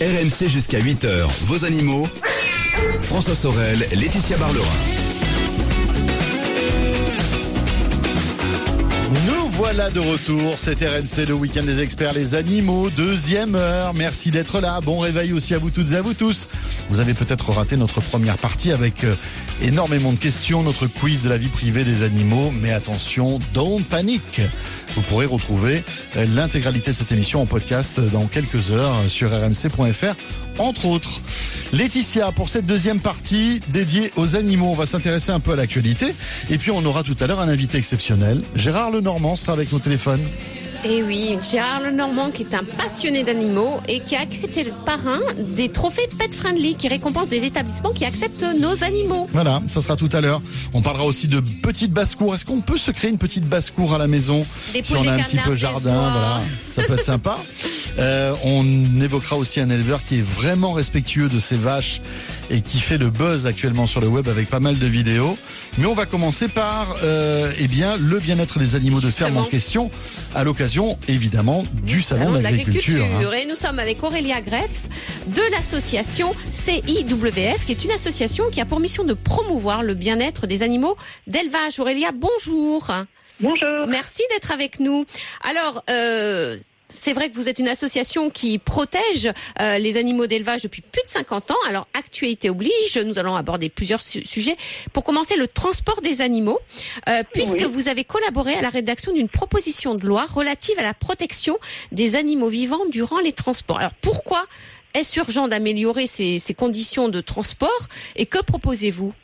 RMC jusqu'à 8h, vos animaux. François Sorel, Laetitia Barlerin. Voilà de retour, c'est RMC, le week-end des experts, les animaux, deuxième heure. Merci d'être là. Bon réveil aussi à vous toutes et à vous tous. Vous avez peut-être raté notre première partie avec euh, énormément de questions, notre quiz de la vie privée des animaux. Mais attention, don't panique. Vous pourrez retrouver euh, l'intégralité de cette émission en podcast dans quelques heures sur rmc.fr, entre autres. Laetitia, pour cette deuxième partie dédiée aux animaux, on va s'intéresser un peu à l'actualité. Et puis on aura tout à l'heure un invité exceptionnel. Gérard Lenormand sera avec nos téléphones. Et oui, Gérard Lenormand qui est un passionné d'animaux et qui a accepté le parrain des trophées Pet Friendly qui récompensent des établissements qui acceptent nos animaux. Voilà, ça sera tout à l'heure. On parlera aussi de petites basses-cours. Est-ce qu'on peut se créer une petite basse-cour à la maison Des si on a un petit peu jardin. Voilà, ça peut être sympa. Euh, on évoquera aussi un éleveur qui est vraiment respectueux de ses vaches et qui fait le buzz actuellement sur le web avec pas mal de vidéos. Mais on va commencer par euh, eh bien le bien-être des animaux de ferme en question à l'occasion évidemment du salon de l'agriculture. hein. Et nous sommes avec Aurélia Greff de l'association CIWF, qui est une association qui a pour mission de promouvoir le bien-être des animaux d'élevage. Aurélia, bonjour. Bonjour. Merci d'être avec nous. Alors, euh, c'est vrai que vous êtes une association qui protège euh, les animaux d'élevage depuis plus de 50 ans. Alors, actualité oblige, nous allons aborder plusieurs su- sujets. Pour commencer, le transport des animaux, euh, puisque Oui. vous avez collaboré à la rédaction d'une proposition de loi relative à la protection des animaux vivants durant les transports. Alors, pourquoi est-ce urgent d'améliorer ces, ces conditions de transport et que proposez-vous?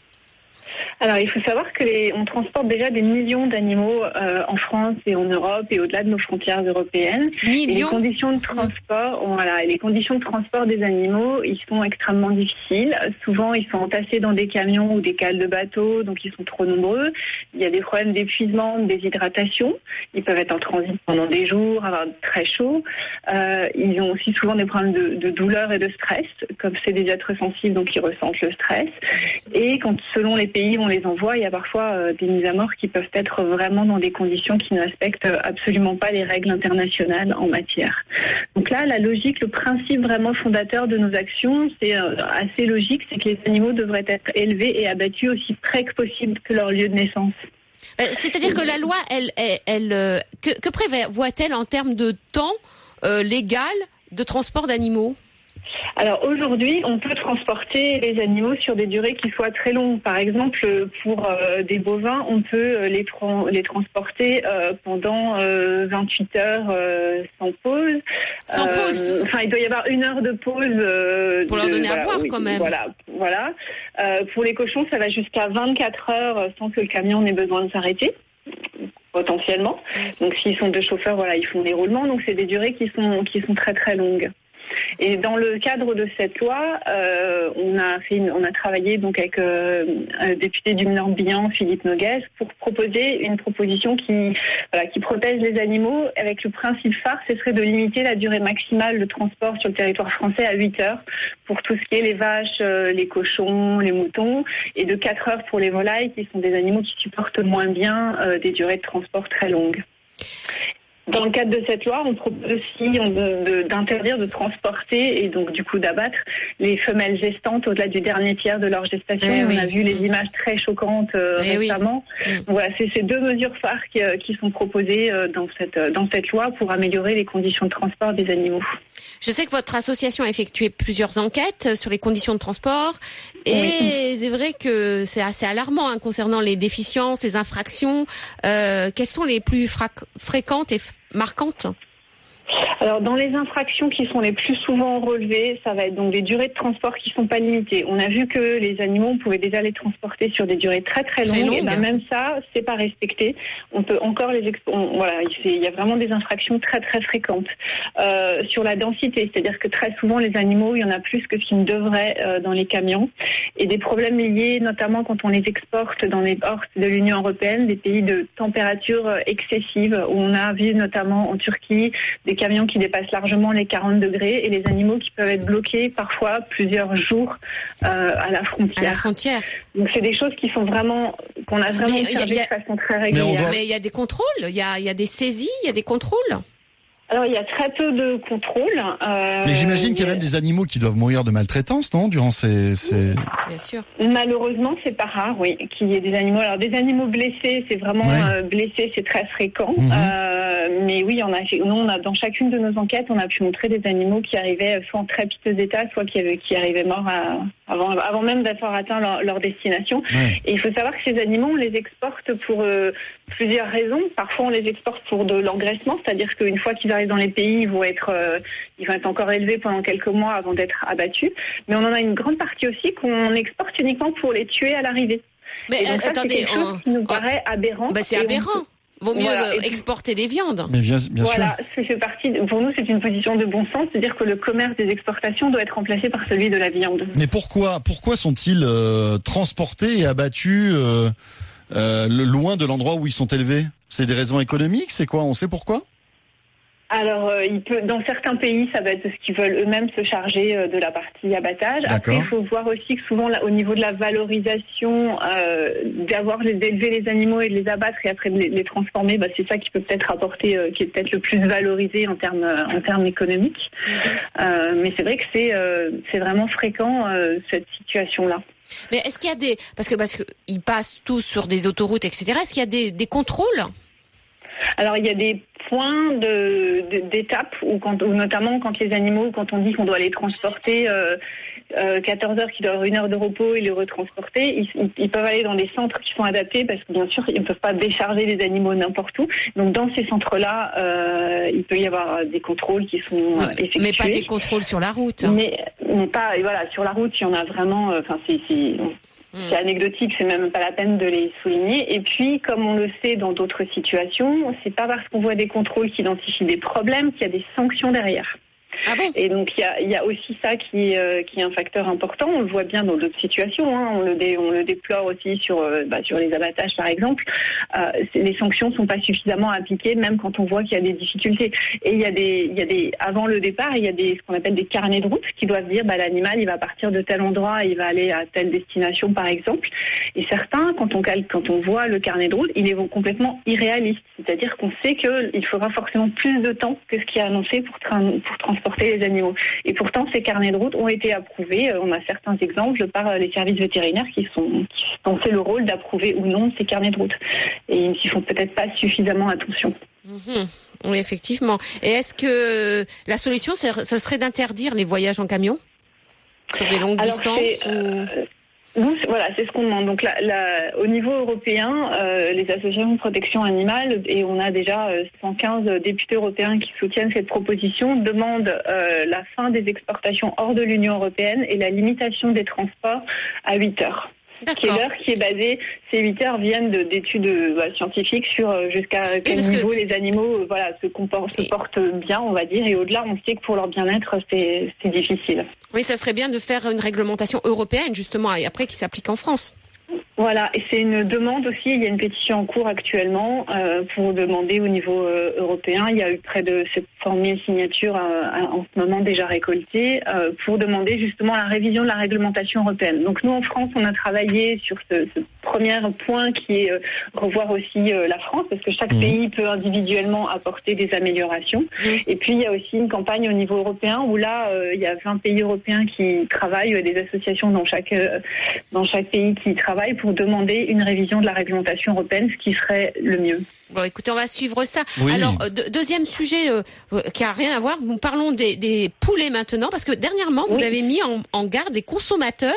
Alors, il faut savoir que les, on transporte déjà des millions d'animaux euh, en France et en Europe et au-delà de nos frontières européennes. Et les Millions conditions de transport, voilà, les conditions de transport des animaux, ils sont extrêmement difficiles. Souvent, ils sont entassés dans des camions ou des cales de bateaux, donc ils sont trop nombreux. Il y a des problèmes d'épuisement, de déshydratation. Ils peuvent être en transit pendant des jours, avoir très chaud. Euh, ils ont aussi souvent des problèmes de, de douleur et de stress, comme c'est des êtres sensibles, donc ils ressentent le stress. Et quand, selon les pays où on les envoie, il y a parfois euh, des mises à mort qui peuvent être vraiment dans des conditions qui ne respectent absolument pas les règles internationales en matière. Donc là, la logique, le principe vraiment fondateur de nos actions, c'est euh, assez logique, c'est que les animaux devraient être élevés et abattus aussi près que possible que leur lieu de naissance. Euh, C'est-à-dire que la loi, elle, euh, que, prévoit-elle en termes de temps euh, légal de transport d'animaux? Alors aujourd'hui, on peut transporter les animaux sur des durées qui soient très longues. Par exemple, pour euh, des bovins, on peut euh, les, les transporter euh, pendant euh, 28 heures sans pause. Sans pause Enfin, il doit y avoir une heure de pause. Pour leur donner à boire, oui, quand même. Voilà, voilà. Pour les cochons, ça va jusqu'à 24 heures sans que le camion n'ait besoin de s'arrêter potentiellement. Donc s'ils sont deux chauffeurs, voilà, ils font des roulements. Donc c'est des durées qui sont qui sont très très longues. Et dans le cadre de cette loi, euh, on a travaillé donc avec euh, un député du Morbihan, Philippe Noguès, pour proposer une proposition qui, protège les animaux. Avec le principe phare, ce serait de limiter la durée maximale de transport sur le territoire français à 8 heures pour tout ce qui est les vaches, euh, les cochons, les moutons, et de 4 heures pour les volailles, qui sont des animaux qui supportent moins bien des durées de transport très longues. Dans le cadre de cette loi, on propose aussi d'interdire de, transporter et donc du coup d'abattre les femelles gestantes au-delà du dernier tiers de leur gestation. Eh on oui. a vu les images très choquantes euh, Eh récemment. Mm. Voilà, c'est ces deux mesures phares qui, euh, qui sont proposées euh, dans cette dans cette loi pour améliorer les conditions de transport des animaux. Je sais que votre association a effectué plusieurs enquêtes sur les conditions de transport et c'est vrai que c'est assez alarmant hein, concernant les déficiences, les infractions. Euh, quelles sont les plus fréquentes et marquantes Alors, dans les infractions qui sont les plus souvent relevées, ça va être donc des durées de transport qui sont pas limitées. On a vu que les animaux, on pouvait déjà les transporter sur des durées très très longues. Et ben, même ça, c'est pas respecté. On peut encore les expo- on- voilà, il y a vraiment des infractions très très fréquentes Euh, sur la densité, c'est-à-dire que très souvent les animaux, il y en a plus que ce qu'il ne devrait euh, dans les camions, et des problèmes liés notamment quand on les exporte dans les ports de l'Union européenne, des pays de température euh, excessive, où on a vu notamment en Turquie des camions qui dépassent largement les 40 degrés et les animaux qui peuvent être bloqués parfois plusieurs jours euh, à la à la frontière. Donc c'est des choses qui sont vraiment qu'on a vraiment observées de façon très régulière. Mais il y a des contrôles, il y a, il y a des saisies, il y a des contrôles. Alors il y a très peu de contrôle. Euh, Mais j'imagine qu'il y a même des animaux qui doivent mourir de maltraitance, non Durant ces, ces... Bien sûr. Malheureusement, c'est pas rare, oui, qu'il y ait des animaux. Alors des animaux blessés, c'est vraiment euh, blessés, c'est très fréquent. Mhm. Euh, mais oui, on a, nous, on a dans chacune de nos enquêtes, on a pu montrer des animaux qui arrivaient soit en très piteux état, soit qui, avaient, qui arrivaient morts avant, avant même d'avoir atteint leur, destination. Et il faut savoir que ces animaux, on les exporte pour euh, plusieurs raisons. Parfois, on les exporte pour de l'engraissement, c'est-à-dire qu'une fois qu'ils arrivent dans les pays, ils vont être, euh, ils vont être encore élevés pendant quelques mois avant d'être abattus. Mais on en a une grande partie aussi qu'on exporte uniquement pour les tuer à l'arrivée. Mais attendez, quelque chose qui nous paraît aberrant. Bah, c'est aberrant. Vaut mieux exporter des viandes. Mais bien, bien voilà, c'est partie. Pour nous, c'est une position de bon sens, c'est-à-dire que le commerce des exportations doit être remplacé par celui de la viande. Mais pourquoi, pourquoi sont-ils euh, transportés et abattus euh, loin de l'endroit où ils sont élevés C'est des raisons économiques C'est quoi? On sait pourquoi? Alors, euh, il peut, dans certains pays, ça va être ce qu'ils veulent eux-mêmes se charger euh, de la partie abattage. Après, il faut voir aussi que souvent, là, au niveau de la valorisation, euh, d'avoir d'élever les animaux et de les abattre et après de les, transformer, bah, c'est ça qui peut peut-être apporter, qui est peut-être le plus valorisé en termes en termes économiques. mais c'est vrai que c'est c'est vraiment fréquent cette situation-là. Mais est-ce qu'il y a des parce que parce qu'ils passent tous sur des autoroutes, etc. Est-ce qu'il y a des, des contrôles? Alors il y a des points d'étape de, où, quand, notamment quand les animaux, quand on dit qu'on doit les transporter euh, 14 euh, heures, qui doivent avoir une heure de repos et les retransporter, ils, peuvent aller dans des centres qui sont adaptés parce que bien sûr ils ne peuvent pas décharger les animaux n'importe où. Donc dans ces centres-là, euh, il peut y avoir des contrôles qui sont effectués. Mais pas des contrôles sur la route. Mais, mais pas, et voilà, sur la route, il y en a vraiment. Euh, enfin, c'est. C'est anecdotique, c'est même pas la peine de les souligner. Et puis, comme on le sait dans d'autres situations, c'est pas parce qu'on voit des contrôles qui identifient des problèmes qu'il y a des sanctions derrière. Ah et donc il y a, aussi ça qui, euh, qui est un facteur important. On le voit bien dans d'autres situations. Hein. On, le on le déplore aussi sur, euh, bah, sur les abattages par exemple. Euh, les sanctions sont pas suffisamment appliquées, même quand on voit qu'il y a des difficultés. Et il y a des, il y a des, avant le départ, il y a des, ce qu'on appelle des carnets de route qui doivent dire bah, l'animal il va partir de tel endroit, il va aller à telle destination par exemple. Et certains, quand on quand on voit le carnet de route, il est complètement irréaliste. C'est-à-dire qu'on sait qu'il faudra forcément plus de temps que ce qui est annoncé pour, pour transporter les animaux. Et pourtant, ces carnets de route ont été approuvés. Euh, on a certains exemples par euh, les services vétérinaires qui, sont, qui ont fait le rôle d'approuver ou non ces carnets de route. Et ils n'y font peut-être pas suffisamment attention. Mhm. Oui, effectivement. Et est-ce que la solution, ce serait d'interdire les voyages en camion sur des longues distances euh, voilà, c'est ce qu'on demande. Donc, au niveau européen, euh, les associations de protection animale, et on a déjà 115 euh, députés européens qui soutiennent cette proposition, demandent euh, la fin des exportations hors de l'Union européenne et la limitation des transports à 8 heures qui est l'heure qui est basée. Ces 8 heures viennent d'études bah, scientifiques sur euh, jusqu'à quel niveau les animaux euh, voilà, se, comportent, se portent bien, on va dire. Et au-delà, on sait que pour leur bien-être, c'est difficile. Oui, ça serait bien de faire une réglementation européenne, justement, et après qui s'applique en France. Voilà, et c'est une demande aussi. Il y a une pétition en cours actuellement euh, pour demander au niveau euh, européen. Il y a eu près de 700 000 signatures euh, en ce moment déjà récoltées pour demander justement la révision de la réglementation européenne. Donc nous en France, on a travaillé sur ce, ce premier point qui est revoir aussi la France parce que chaque mmh. pays peut individuellement apporter des améliorations. Mmh. Et puis il y a aussi une campagne au niveau européen où là il y a 20 pays européens qui travaillent, des associations dans chaque dans chaque pays qui travaillent pour demander une révision de la réglementation européenne, ce qui serait le mieux. Bon, écoutez, on va suivre ça. Alors, euh, deuxième sujet euh, euh, qui a rien à voir, nous parlons des, poulets maintenant, parce que dernièrement, vous avez mis en, garde les consommateurs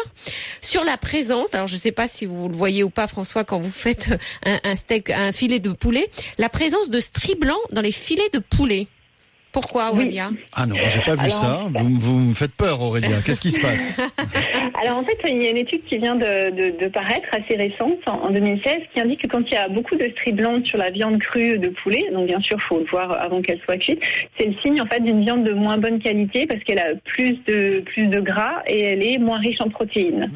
sur la présence. Alors, je ne sais pas si vous le voyez ou pas, François, quand vous faites un, un steak, un filet de poulet, la présence de stries blancs dans les filets de poulet. Pourquoi, Aurélia Ah non, j'ai pas vu ça. Vous, vous, me faites peur, Aurélia. Qu'est-ce qui se passe Alors en fait, il y a une étude qui vient de, de, paraître assez récente, en, 2016, qui indique que quand il y a beaucoup de stries blanches sur la viande crue de poulet, donc bien sûr, faut le voir avant qu'elle soit cuite, c'est le signe en fait d'une viande de moins bonne qualité parce qu'elle a plus de plus de gras et elle est moins riche en protéines.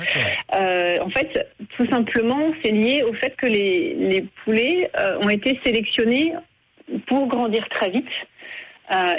Euh, en fait, tout simplement, c'est lié au fait que les, les poulets euh, ont été sélectionnés pour grandir très vite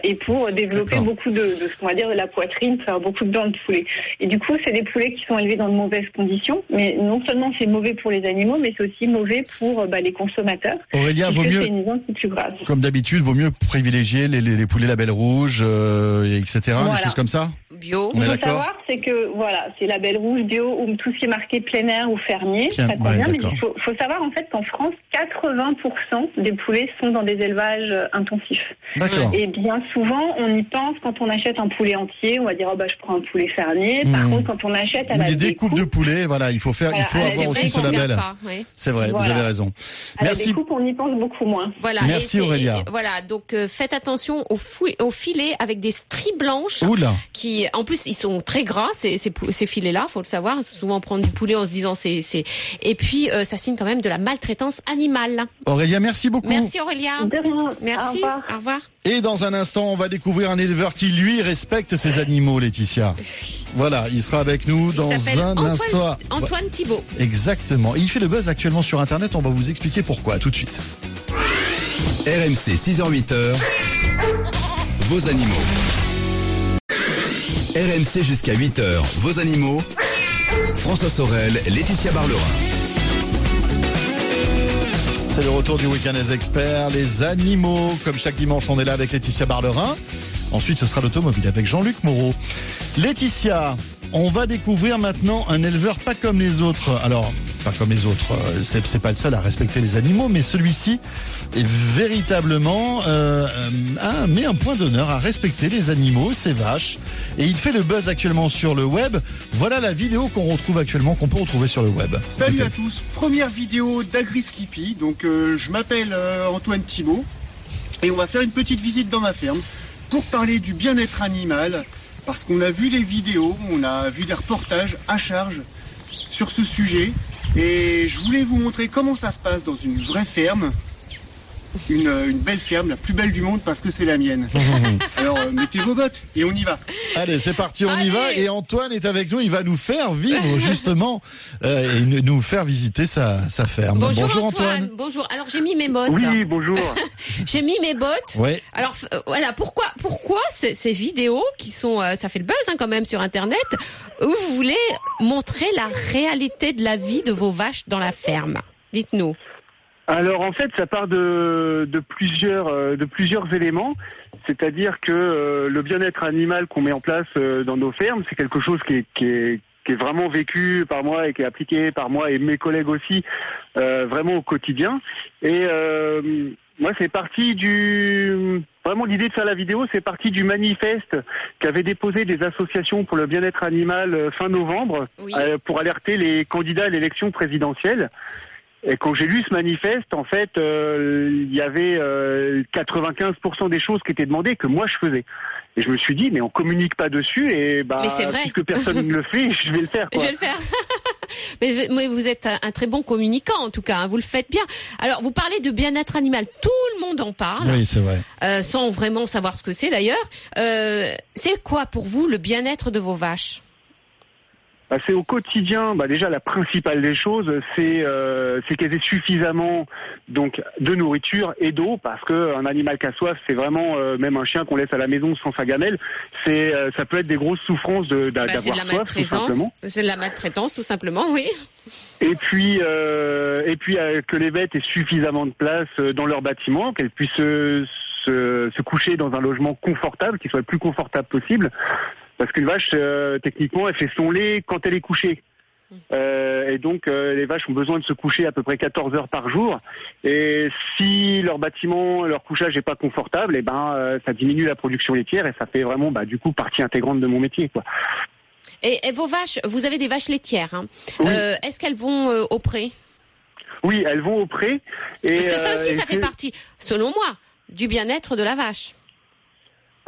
et pour développer beaucoup de, de ce qu'on va dire de la poitrine, faire beaucoup de dents de poulet. Et du coup, c'est des poulets qui sont élevés dans de mauvaises conditions, mais non seulement c'est mauvais pour les animaux, mais c'est aussi mauvais pour euh, bah, les consommateurs. Aurélien, vaut mieux, une plus comme d'habitude, vaut mieux privilégier les, les, les poulets label rouge, euh, etc. Des Voilà. choses comme ça Bio. On Il faut savoir, c'est que voilà, c'est label rouge, bio ou tout ce qui est marqué plein air ou fermier, Bien, ça ouais, convient. mais d'accord. il faut, faut savoir en fait qu'en France, 80% des poulets sont dans des élevages euh, intensifs. D'accord. Et bien souvent, on y pense quand on achète un poulet entier, on va dire oh bah je prends un poulet fermier. Par Hmm. contre, quand on achète à Ou la des découpes découpe, de poulet, voilà, il faut faire, Voilà, il faut la avoir aussi ce label. oui. C'est vrai, vous avez raison. à la Merci. découpe, on y pense beaucoup moins. Voilà. Merci, Aurélia. et voilà. Donc euh, faites attention aux, filets avec des stries blanches. Oula. qui en plus ils sont très gras ces, ces, pou- ces filets là faut le savoir souvent on prend du poulet en se disant c'est c'est et puis euh, ça signe quand même de la maltraitance animale Aurélia, merci beaucoup. merci Aurélien De rien. merci Au revoir. au revoir Et dans un instant, on va découvrir un éleveur qui, lui, respecte ses animaux, Laetitia. Voilà, il sera avec nous il dans un Antoine, instant. Antoine Thibault Exactement. Il fait le buzz actuellement sur Internet. On va vous expliquer pourquoi. Tout de suite. RMC 6h-8h, vos animaux. RMC jusqu'à 8h, vos animaux. François Sorel, Laetitia Barlerin. C'est le retour du week-end des experts, les animaux. Comme chaque dimanche, on est là avec Laetitia Barlerin. Ensuite, ce sera l'automobile avec Jean-Luc Moreau. Laetitia, on va découvrir maintenant un éleveur pas comme les autres. Alors, pas comme les autres, euh, c'est pas le seul à respecter les animaux, mais celui-ci est véritablement euh, euh, un- met un point d'honneur à respecter les animaux, ses vaches. Et il fait le buzz actuellement sur le web. Voilà la vidéo qu'on retrouve actuellement, qu'on peut retrouver sur le web. Salut à tous, première vidéo d'Agri Skippy. Donc euh, je m'appelle euh, Antoine Thibault et on va faire une petite visite dans ma ferme pour parler du bien-être animal parce qu'on a vu des vidéos, on a vu des reportages à charge sur ce sujet et je voulais vous montrer comment ça se passe dans une vraie ferme. Une, euh, une belle ferme, la plus belle du monde parce que c'est la mienne. Alors euh, mettez vos bottes et on y va. Allez, c'est parti, on y va. Et Antoine est avec nous. Il va nous faire vivre justement euh, et nous- faire visiter sa, sa ferme. bonjour, Antoine. bonjour alors j'ai mis mes bottes Oui, bonjour. j'ai mis mes bottes Ouais. alors euh, voilà pourquoi pourquoi ces, ces vidéos qui sont euh, ça fait le buzz hein, quand même sur internet où vous voulez montrer la réalité de la vie de vos vaches dans la ferme? Dites-nous Alors en fait, ça part de, de plusieurs euh, de plusieurs éléments. C'est-à-dire que euh, le bien-être animal qu'on met en place euh, dans nos fermes, c'est quelque chose qui est, qui est qui est vraiment vécu par moi et qui est appliqué par moi et mes collègues aussi euh, vraiment au quotidien. Et euh, moi, c'est parti du vraiment l'idée de faire la vidéo, c'est parti du manifeste qu'avaient déposé des associations pour le bien-être animal euh, fin novembre Oui. euh, pour alerter les candidats à l'élection présidentielle. Et quand j'ai lu ce manifeste, en fait, euh, il y avait euh, 95% des choses qui étaient demandées que moi je faisais. Et je me suis dit, mais on communique pas dessus, et bah, Mais c'est vrai. puisque personne ne le fait, je vais le faire. Je Quoi. vais le faire. mais, vous êtes un, un très bon communicant en tout cas, hein, vous le faites bien. Alors vous parlez de bien-être animal, tout le monde en parle, Oui, c'est vrai. euh, sans vraiment savoir ce que c'est d'ailleurs. Euh, c'est quoi pour vous le bien-être de vos vaches? Bah, c'est au quotidien. Bah, déjà, la principale des choses, c'est euh, qu'elles aient suffisamment donc de nourriture et d'eau, parce que un animal qui a soif, c'est vraiment euh, même un chien qu'on laisse à la maison sans sa gamelle, c'est euh, ça peut être des grosses souffrances Bah, d'avoir la soif, tout maltraitance. simplement. C'est de la maltraitance tout simplement, oui. Et puis, et puis que les bêtes aient suffisamment de place dans leur bâtiment, qu'elles puissent se, se, se coucher dans un logement confortable, qui soit le plus confortable possible. Parce qu'une vache, euh, techniquement, elle fait son lait quand elle est couchée. Euh, et donc, euh, les vaches ont besoin de se coucher à peu près 14 heures par jour. Et si leur bâtiment, leur couchage n'est pas confortable, et ben, euh, ça diminue la production laitière et ça fait vraiment, bah, du coup, partie intégrante de mon métier, quoi. Et, et vos vaches, vous avez des vaches laitières. Hein. Oui. Est-ce qu'elles vont au pré? Oui, elles vont au pré. Et, Parce que ça aussi, ça fait partie, selon moi, du bien-être de la vache.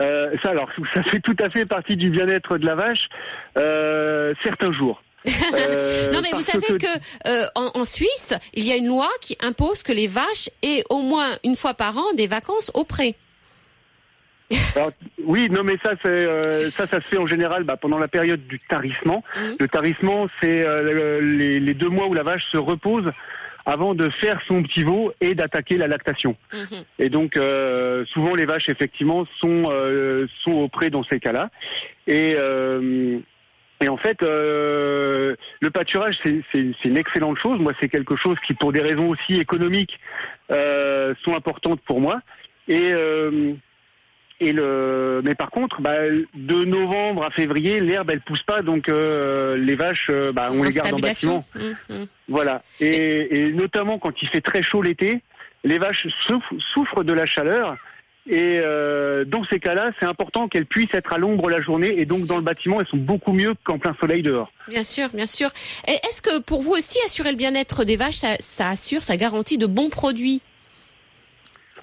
Euh, ça, alors, ça fait tout à fait partie du bien-être de la vache, euh, certains jours. Euh, non, mais vous savez que, en, en Suisse, il y a une loi qui impose que les vaches aient au moins une fois par an des vacances au pré. alors, oui, non, mais ça, c'est euh, ça, ça se fait en général bah, pendant la période du tarissement. Mhm. Le tarissement, c'est euh, le- les, les deux mois où la vache se repose avant de faire son petit veau et d'attaquer la lactation. Mhm. Et donc euh, souvent les vaches effectivement sont euh, sont auprès dans ces cas-là. Et euh, et en fait, euh, le pâturage, c'est c'est- c'est une excellente chose. Moi, c'est quelque chose qui, pour des raisons aussi économiques, euh, sont importantes pour moi. Et euh, et le, mais par contre, bah, de novembre à février, l'herbe elle pousse pas, donc euh, les vaches, euh, bah, on les garde en bâtiment. Mhm. Voilà. Et, et notamment quand il fait très chaud l'été, les vaches souffrent, souffrent de la chaleur. Et euh, dans ces cas-là, c'est important qu'elles puissent être à l'ombre la journée. Et donc dans le bâtiment, elles sont beaucoup mieux qu'en plein soleil dehors. Bien sûr, bien sûr. Est-ce que pour vous aussi, assurer le bien-être des vaches, ça, ça assure, ça garantit de bons produits?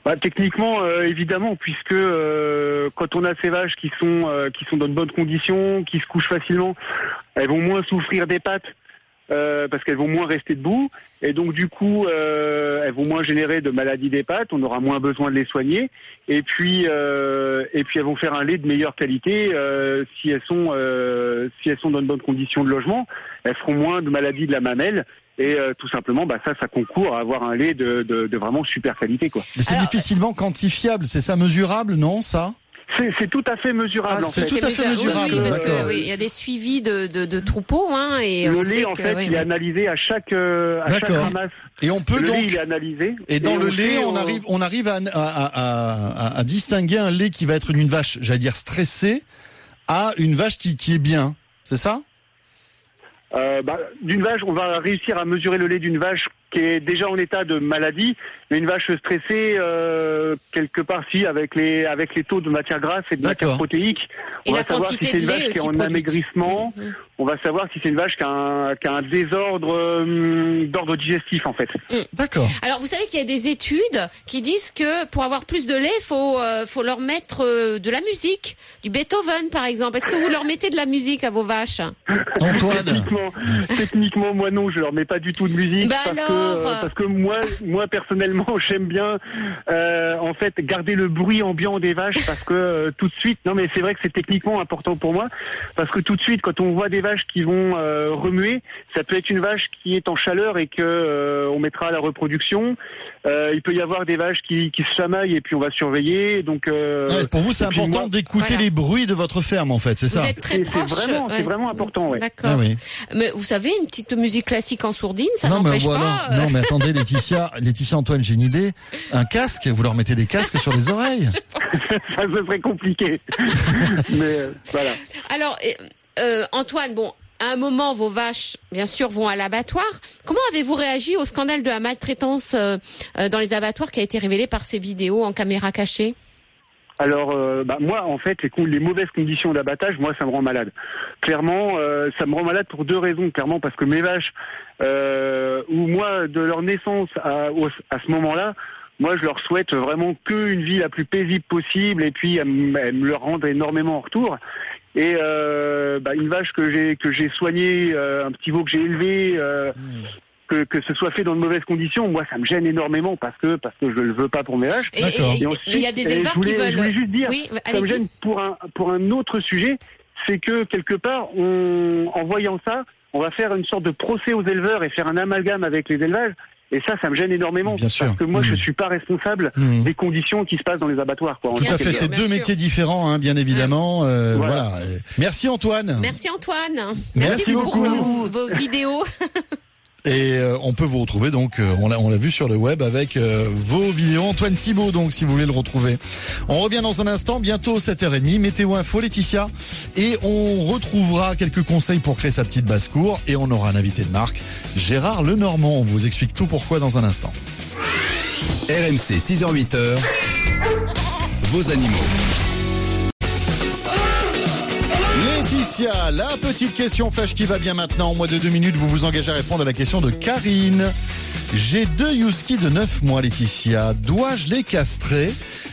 Bah, techniquement, euh, évidemment, puisque euh, quand on a ces vaches qui sont euh, qui sont dans de bonnes conditions, qui se couchent facilement, elles vont moins souffrir des pattes parce qu'elles vont moins rester debout, et donc du coup, elles vont moins générer de maladies des pattes. On aura moins besoin de les soigner, et puis et puis elles vont faire un lait de meilleure qualité si elles sont si elles sont dans de bonnes conditions de logement. Elles feront moins de maladies de la mamelle. Et euh, tout simplement, bah ça, ça concourt à avoir un lait de, de, de vraiment super qualité, quoi. Mais c'est difficilement quantifiable, c'est ça mesurable, non, ça? C'est c'est tout à fait mesurable Ah, en c'est fait. tout à fait mesurable, Oui, parce que oui, il y a des suivis de, de, de troupeaux, hein, et Le on lait sait en que, fait, oui, il est analysé à chaque euh, à chaque ramasse. Et on peut le lait donc il est analysé. Et dans le on lait, on euh, arrive, on arrive à, à, à, à- à distinguer un lait qui va être d'une vache, j'allais dire stressée, à une vache qui, qui est bien. C'est ça? Euh, bah, d'une vache, on va réussir à mesurer le lait d'une vache qui est déjà en état de maladie, mais une vache stressée euh, quelque part si avec les avec les taux de matière grasse et de matière protéique, Et on la va savoir si c'est une vache qui est en produite. amaigrissement. Mhm. On va savoir si c'est une vache qui a un, qui a un désordre euh, d'ordre digestif en fait. D'accord. Alors, vous savez qu'il y a des études qui disent que pour avoir plus de lait, faut euh, faut leur mettre euh, de la musique, du Beethoven par exemple. Est-ce que vous leur mettez de la musique à vos vaches? Antoine, Techniquement, techniquement, moi non, je leur mets pas du tout de musique Bah parce alors que euh, parce que moi, moi personnellement, j'aime bien euh, en fait garder le bruit ambiant des vaches parce que euh, tout de suite, non mais c'est vrai que c'est techniquement important pour moi parce que tout de suite, quand on voit des vaches qui vont remuer, ça peut être une vache qui est en chaleur et que on mettra à la reproduction. Euh, il peut y avoir des vaches qui, qui se chamaillent et puis on va surveiller. Donc euh, Ouais, pour vous, c'est important moi- d'écouter Voilà. les bruits de votre ferme, en fait, c'est Vous ça êtes très c'est c'est proche. vraiment, c'est ouais. vraiment important, ouais. D'accord. Ah oui. Mais vous savez, une petite musique classique en sourdine, ça n'empêche voilà. pas. euh, Non, mais attendez, Laetitia, Laetitia Antoine, j'ai une idée. Un casque, vous leur mettez des casques sur les oreilles. ça serait compliqué. mais euh, voilà. Alors, euh, Antoine, bon, à un moment, vos vaches, bien sûr, vont à l'abattoir. Comment avez-vous réagi au scandale de la maltraitance euh, euh, dans les abattoirs qui a été révélé par ces vidéos en caméra cachée? Alors, euh, bah, moi, en fait, les, mauvaises conditions d'abattage, moi, ça me rend malade. Clairement, ça me rend malade pour deux raisons. Clairement, parce que mes vaches, ou moi, de leur naissance à, à ce moment-là, moi, je leur souhaite vraiment que une vie la plus paisible possible, et puis elles, me- elles me le rendent énormément en retour. Et euh, bah, une vache que j'ai que j'ai soignée, euh, un petit veau que j'ai élevé. euh, que, que ce soit fait dans de mauvaises conditions, moi ça me gêne énormément parce que parce que je le veux pas pour mes vaches. Et- Il y a des éleveurs je voulais, qui veulent. je voulais juste dire, oui, ça me gêne pour un pour un autre sujet, c'est que quelque part, on, en voyant ça, on va faire une sorte de procès aux éleveurs et faire un amalgame avec les élevages. Et ça, ça me gêne énormément Bien sûr. parce que moi, Mmh. je suis pas responsable Mmh. des conditions qui se passent dans les abattoirs. Quoi, Tout à fait, c'est deux sûr. métiers différents, hein, bien évidemment. euh, voilà. Voilà. Merci Antoine. Merci Antoine. Merci pour beaucoup. vos, vos vidéos. Et euh, on peut vous retrouver donc, euh, on l'a on l'a vu sur le web avec euh, vos vidéos. Antoine Thibault donc si vous voulez le retrouver. On revient dans un instant, bientôt 7h30, météo info Laetitia. Et on retrouvera quelques conseils pour créer sa petite basse-cour. Et on aura un invité de marque, Gérard Lenormand. On vous explique tout pourquoi dans un instant. RMC 6h-8h. Vos animaux. La petite question flash qui va bien maintenant. En moins de deux minutes, vous vous engagez à répondre à la question de Karine. J'ai deux Yuski de 9 mois, Laetitia. Dois-je les castrer?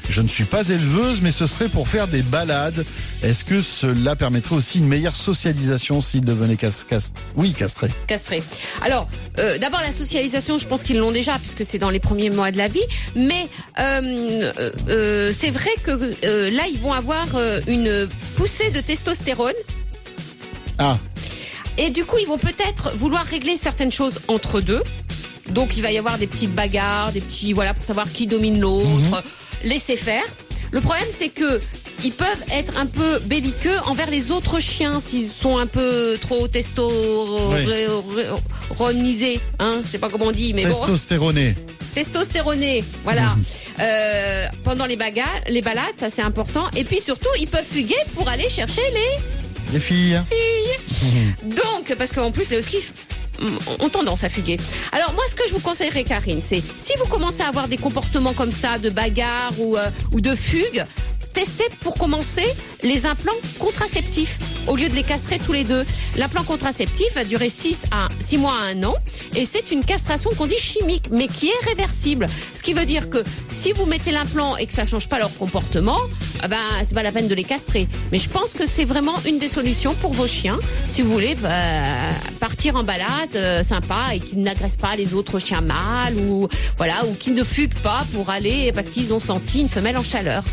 Je ne suis pas éleveuse, mais ce serait pour faire des balades. Est-ce que cela permettrait aussi une meilleure socialisation s'ils devenaient cas cas oui, castrés? Castré. Alors, euh, d'abord la socialisation, je pense qu'ils l'ont déjà puisque c'est dans les premiers mois de la vie. Mais euh, euh, c'est vrai que là, ils vont avoir une poussée de testostérone. Ah, Et du coup, ils vont peut-être vouloir régler certaines choses entre deux. Donc il va y avoir des petites bagarres, des petits voilà pour savoir qui domine l'autre. Mhm. Laissez faire. Le problème c'est que ils peuvent être un peu belliqueux envers les autres chiens s'ils sont un peu trop testosteronisés, hein, je sais pas comment on dit, mais bon, Testostéroné. testostéronés, voilà. Euh, pendant les bagarres, les balades, ça c'est important. Et puis surtout, ils peuvent fuguer pour aller chercher les Les filles. donc, parce qu'en plus, les huskies ont tendance à fuguer. Alors moi, ce que je vous conseillerais, Karine, c'est si vous commencez à avoir des comportements comme ça, de bagarre ou, euh, ou de fugue, testez pour commencer les implants contraceptifs au lieu de les castrer tous les deux. L'implant contraceptif va durer 6 à 6 mois à 1 an et c'est une castration qu'on dit chimique mais qui est réversible. Ce qui veut dire que si vous mettez l'implant et que ça change pas leur comportement, ah ben c'est pas la peine de les castrer. Mais je pense que c'est vraiment une des solutions pour vos chiens si vous voulez bah, partir en balade euh, sympa et qu'ils n'agressent pas les autres chiens mâles ou voilà ou qu'ils ne fuguent pas pour aller parce qu'ils ont senti une femelle en chaleur.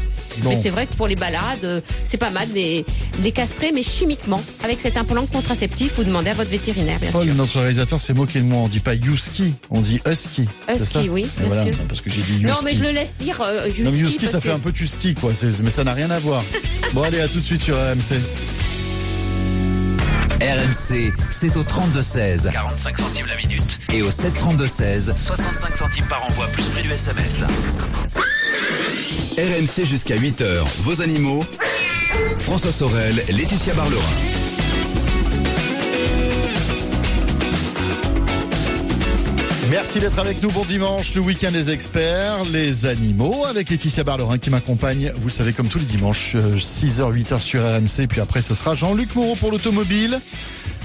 Bon. Mais c'est vrai que pour les balades, euh, c'est pas mal de les, castrer, mais chimiquement. Avec cet implant contraceptif, vous demandez à votre vétérinaire, bien Paul, sûr. notre réalisateur, s'est moqué de moi. On dit pas Yuski, on dit Husky. Husky, oui, bien voilà, sûr. parce que j'ai dit Yuski. Non, mais je le laisse dire euh, Husky. Non, mais ça fait un peu Tuski, quoi. Mais ça n'a rien à voir. bon, allez, à tout de suite sur RMC. RMC, c'est au 32-16. 45 centimes la minute. Et au 732-16. 65 centimes par envoi, plus prix du SMS. RMC jusqu'à 8h. Vos animaux. François Sorel, Laetitia Barlerin. Merci d'être avec nous. Bon dimanche, le week-end des experts, les animaux, avec Laetitia Barlerin qui m'accompagne. Vous le savez, comme tous les dimanches, euh, 6h, 8h sur RMC. Puis après, ce sera Jean-Luc Moreau pour l'automobile.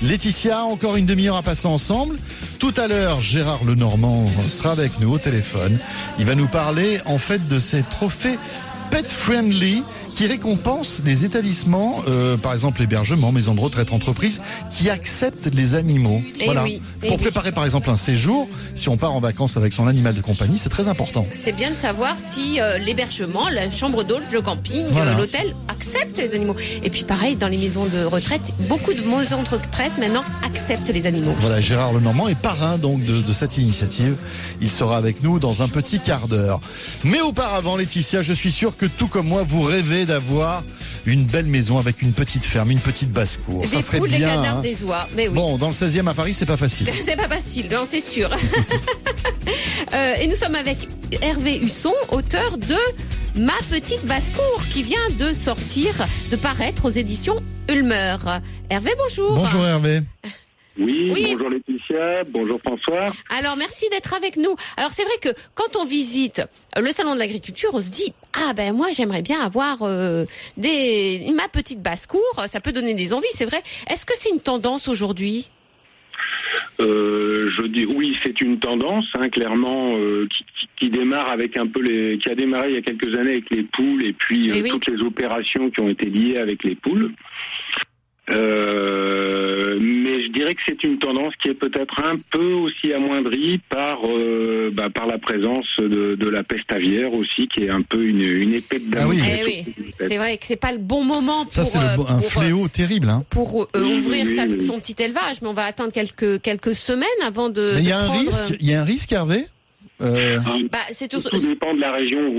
Laetitia, encore une demi-heure à passer ensemble. Tout à l'heure, Gérard Lenormand sera avec nous au téléphone. Il va nous parler, en fait, de ces trophées pet friendly qui récompensent des établissements, euh, par exemple hébergement, maisons de retraite, entreprises, qui acceptent les animaux. Eh voilà. oui, eh Pour oui. préparer par exemple un séjour, si on part en vacances avec son animal de compagnie, c'est très important. C'est bien de savoir si euh, l'hébergement, la chambre d'hôte, le camping, Voilà. euh, l'hôtel acceptent les animaux. Et puis pareil, dans les maisons de retraite, beaucoup de maisons de retraite maintenant acceptent les animaux. Voilà, Gérard Lenormand est parrain donc de, de cette initiative. Il sera avec nous dans un petit quart d'heure. Mais auparavant, Laetitia, je suis sûr que tout comme moi, vous rêvez d'avoir une belle maison avec une petite ferme, une petite basse-cour. Ça serait poules, des bien. canards, hein. des oies. Mais oui. Bon, dans le 16e à Paris, c'est pas facile. C'est pas facile, non, c'est sûr. Euh, et nous sommes avec Hervé Husson, auteur de Ma petite basse-cour, qui vient de sortir, de paraître aux éditions Ulmer. Hervé, bonjour. Bonjour Hervé. Oui, Oui. bonjour Laetitia, bonjour François. Alors merci d'être avec nous. Alors c'est vrai que quand on visite le salon de l'agriculture, on se dit ah ben moi j'aimerais bien avoir euh, des ma petite basse cour. Ça peut donner des envies, c'est vrai. Est-ce que c'est une tendance aujourd'hui? Euh, je dis oui, c'est une tendance, hein, clairement, euh, qui, qui- qui démarre avec un peu les, qui a démarré il y a quelques années avec les poules et puis Eh oui. toutes les opérations qui ont été liées avec les poules. Euh, mais je dirais que c'est une tendance qui est peut-être un peu aussi amoindrie par euh, bah, par la présence de, de la peste aviaire aussi, qui est un peu une, une épée de Ah oui. Eh oui, c'est vrai que c'est pas le bon moment pour Ça, c'est euh, un pour, euh, fléau terrible. Hein. pour euh, Oui, ouvrir oui, sa- son petit élevage, mais on va attendre quelques quelques semaines avant de. Il y de a un risque. Il y a un risque, Hervé? Euh, Bah, c'est tout. Tout dépend de la région où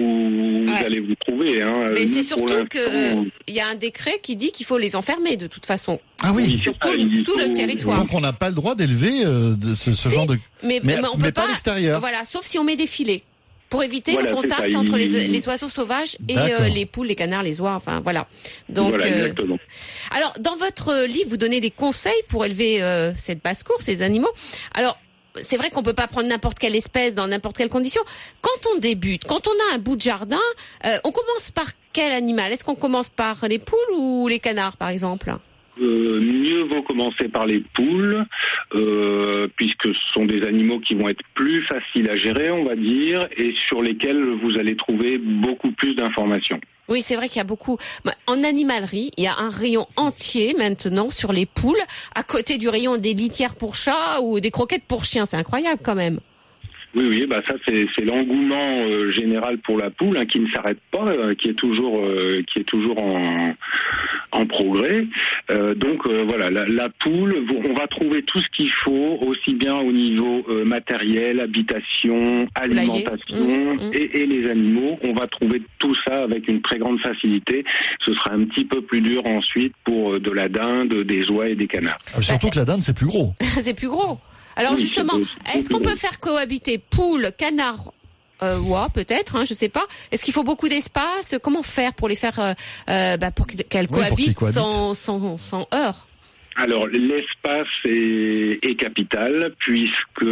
vous, Ouais. allez vous trouver. Hein. Mais Nous, c'est surtout que l'instant, il y a un décret qui dit qu'il faut les enfermer de toute façon Ah oui. sur tout, le- tout territoire. Donc on n'a pas le droit d'élever euh, ce, ce Si. genre de. Mais, Mais, mais on mais peut pas à pas. l'extérieur. Voilà, sauf si on met des filets pour éviter Voilà, le contact ça, entre il- les, les oiseaux sauvages et euh, les poules, les canards, les oies. Enfin voilà. Donc, voilà, euh, alors dans votre livre, vous donnez des conseils pour élever euh, cette basse cour, ces animaux. Alors c'est vrai qu'on peut pas prendre n'importe quelle espèce dans n'importe quelle condition. Quand on débute, quand on a un bout de jardin, euh, on commence par quel animal? Est-ce qu'on commence par les poules ou les canards, par exemple? Euh, mieux vaut commencer par les poules, euh, puisque ce sont des animaux qui vont être plus faciles à gérer, on va dire, et sur lesquels vous allez trouver beaucoup plus d'informations. Oui, c'est vrai qu'il y a beaucoup. Bah, En animalerie, il y a un rayon entier maintenant sur les poules, à côté du rayon des litières pour chats ou des croquettes pour chiens. C'est incroyable quand même. Oui, oui, bah ça c'est c'est l'engouement euh, général pour la poule hein, qui ne s'arrête pas, euh, qui est toujours euh, qui est toujours en en progrès. Euh, donc euh, voilà, la, la poule, on va trouver tout ce qu'il faut, aussi bien au niveau euh, matériel, habitation, alimentation Mmh, mmh. Et, et les animaux. On va trouver tout ça avec une très grande facilité. Ce sera un petit peu plus dur ensuite pour euh, de la dinde, des oies et des canards. Ah, Surtout que la dinde, c'est plus gros. c'est plus gros. Alors Oui, justement, est-ce qu'on peut faire cohabiter poule, canard euh, oie, peut-être, hein, je sais pas. Est-ce qu'il faut beaucoup d'espace? Comment faire pour les faire, euh, euh, bah, pour qu'elles cohabitent cohabitent. sans, sans, sans heurts? Alors l'espace est, est capital puisque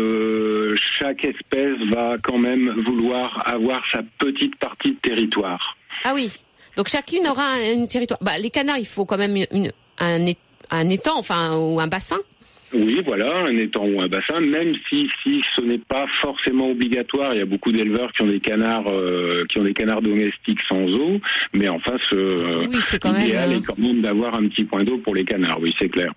chaque espèce va quand même vouloir avoir sa petite partie de territoire. Ah oui. Donc chacune aura un, un territoire. Bah, les canards, il faut quand même une, un, un étang, enfin, ou un bassin. Oui, voilà, un étang ou un bassin, même si si ce n'est pas forcément obligatoire. Il y a beaucoup d'éleveurs qui ont des canards euh, qui ont des canards domestiques sans eau, mais enfin ce Oui, même. l'idéal euh, est quand même d'avoir un petit point d'eau pour les canards. Oui, c'est clair.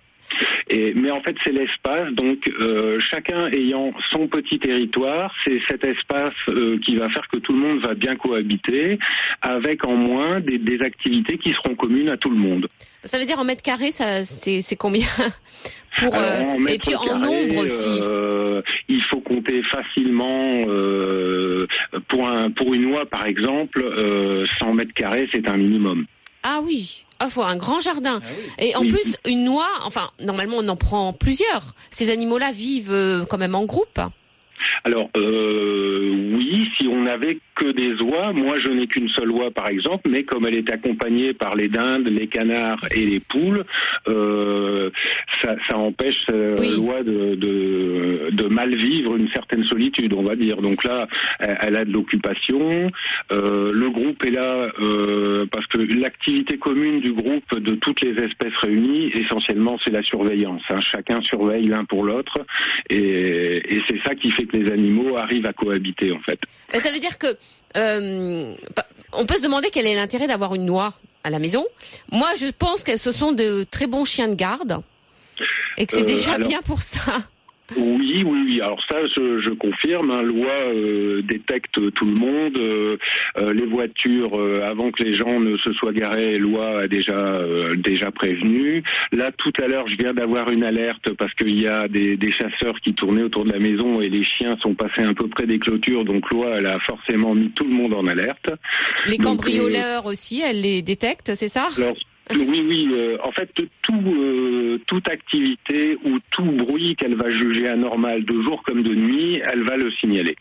Et, mais en fait, c'est l'espace. Donc, euh, chacun ayant son petit territoire, c'est cet espace euh, qui va faire que tout le monde va bien cohabiter, avec en moins des, des activités qui seront communes à tout le monde. Ça veut dire en mètres carrés, ça, c'est, c'est combien pour Alors, euh, Et puis en nombre aussi. euh, il faut compter facilement euh, pour un pour une oie par exemple, euh, 100 mètres carrés c'est un minimum. Ah oui, il faut un grand jardin. Et en Oui. plus, une noix, enfin, normalement, on en prend plusieurs. Ces animaux-là vivent euh, quand même en groupe. Alors euh, oui, si on n'avait que des oies, moi je n'ai qu'une seule oie par exemple, mais comme elle est accompagnée par les dindes, les canards et les poules, euh, ça, ça empêche euh, Oui. l'oie de, de, de mal vivre une certaine solitude, on va dire. Donc là, elle, elle a de l'occupation. Euh, le groupe est là parce que l'activité commune du groupe de toutes les espèces réunies, essentiellement, c'est la surveillance. hein. Chacun surveille l'un pour l'autre, et, et c'est ça qui fait que les animaux arrivent à cohabiter en fait. Et ça veut dire que euh, on peut se demander quel est l'intérêt d'avoir une noix à la maison. Moi, je pense que ce sont de très bons chiens de garde et que c'est Euh, déjà alors- bien pour ça. Oui, oui, oui. Alors ça, je, je confirme. Hein, loi euh, détecte tout le monde. Euh, euh, les voitures, euh, avant que les gens ne se soient garés, loi a déjà euh, déjà prévenu. Là, tout à l'heure, je viens d'avoir une alerte parce qu'il y a des, des chasseurs qui tournaient autour de la maison et les chiens sont passés un peu près des clôtures. Donc loi, elle a forcément mis tout le monde en alerte. Les Donc, cambrioleurs aussi, elles les détectent, c'est ça? Alors, oui, oui. euh, en fait, euh, toute activité ou tout bruit qu'elle va juger anormal de jour comme de nuit, elle va le signaler.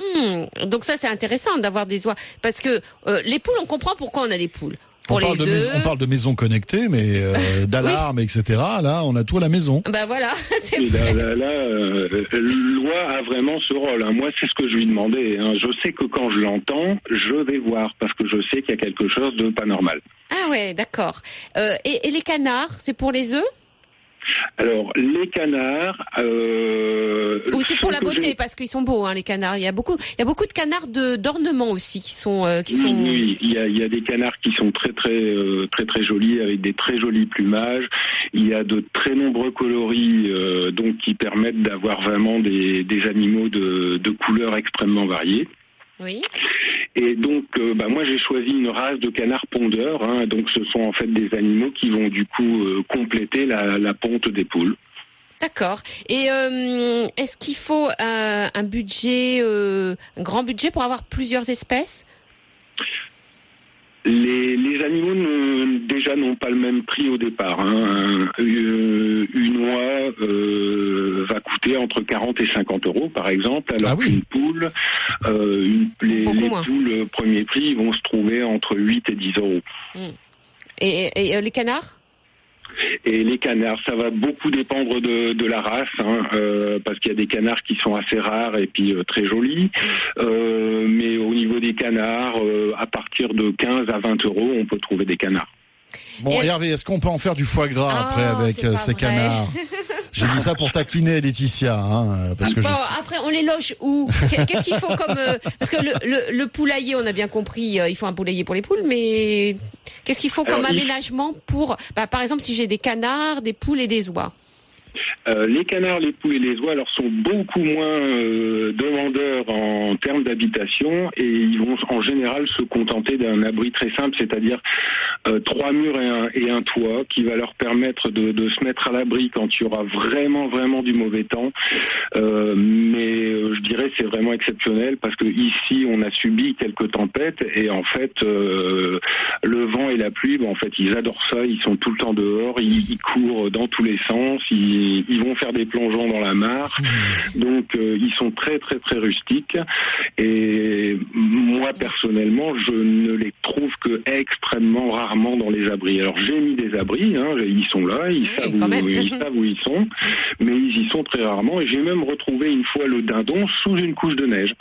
Hmm, Donc ça, c'est intéressant d'avoir des oies. Parce que euh, les poules, on comprend pourquoi on a des poules. Pour On parle, les de maison, on parle de maisons connectées, mais euh, d'alarmes, etc. Là, on a tout à la maison. Ben voilà, c'est Et vrai. là, là, là, euh, loi a vraiment ce rôle. hein. Moi, c'est ce que je lui demandais. hein. Je sais que quand je l'entends, je vais voir parce que je sais qu'il y a quelque chose de pas normal. Ah ouais, d'accord. Euh, et, et les canards, c'est pour les œufs? Alors, les canards. Euh, Ou c'est pour la beauté parce qu'ils sont beaux, hein, les canards. Il y a beaucoup, il y a beaucoup de canards de d'ornement aussi qui sont, euh, qui Oui, sont. oui, il y a, il y a des canards qui sont très très euh, très très jolis avec des très jolis plumages. Il y a de très nombreux coloris euh, donc qui permettent d'avoir vraiment des, des animaux de, de couleurs extrêmement variées. Oui. Et donc, euh, bah, moi, j'ai choisi une race de canards pondeurs. hein. donc, ce sont en fait des animaux qui vont du coup euh, compléter la, la ponte des poules. D'accord. Et euh, est-ce qu'il faut un, un budget, un grand budget pour avoir plusieurs espèces? Les, les animaux ne- déjà n'ont pas le même prix au départ. hein. Euh, une oie euh, va coûter entre 40 et 50 euros, par exemple, alors Ah oui. qu'une poule, euh, une- les, les poules premier prix vont se trouver entre 8 et 10 euros. Et, et- et, les canards? Et les canards, ça va beaucoup dépendre de, la race, hein, euh, parce qu'il y a des canards qui sont assez rares et puis euh, très jolis. Euh, mais au niveau des canards, à partir de 15 à 20 euros, on peut trouver des canards. Bon, Et- Hervé, est-ce qu'on peut en faire du foie gras Ah, après avec euh, ces vrai. canards J'ai dit ça pour taquiner Laetitia, hein, parce que Bon, je... après, on les loge où Qu'est-ce qu'il faut comme euh, Parce que le, le, le poulailler, on a bien compris, euh, il faut un poulailler pour les poules, mais qu'est-ce qu'il faut comme il- aménagement pour, bah, par exemple, si j'ai des canards, des poules et des oies Euh, les canards, les poules et les oies alors sont beaucoup moins euh, demandeurs en termes d'habitation et ils vont en général se contenter d'un abri très simple, c'est-à-dire euh, trois murs et un, et un toit qui va leur permettre de, de se mettre à l'abri quand il y aura vraiment vraiment du mauvais temps. Euh, mais euh, je dirais c'est vraiment exceptionnel parce que ici on a subi quelques tempêtes et en fait le vent et la pluie, ben, en fait ils adorent ça, ils sont tout le temps dehors, ils, ils courent dans tous les sens, ils, ils vont faire des plongeons dans la mare, donc euh, ils sont très très très rustiques. Et moi personnellement je ne les trouve que extrêmement rarement dans les abris. Alors j'ai mis des abris, hein, ils sont là, ils, Oui, savent où, ils savent où ils sont, mais ils y sont très rarement. Et j'ai même retrouvé une fois le dindon sous une couche de neige.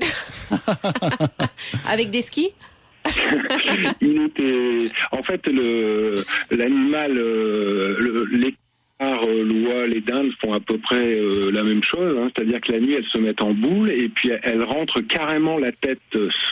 Avec des skis? Il était, en fait, le l'animal, le- les canards, euh, l'oie, les dindes font à peu près euh, la même chose, hein. c'est-à-dire que la nuit elles se mettent en boule et puis elles rentrent carrément la tête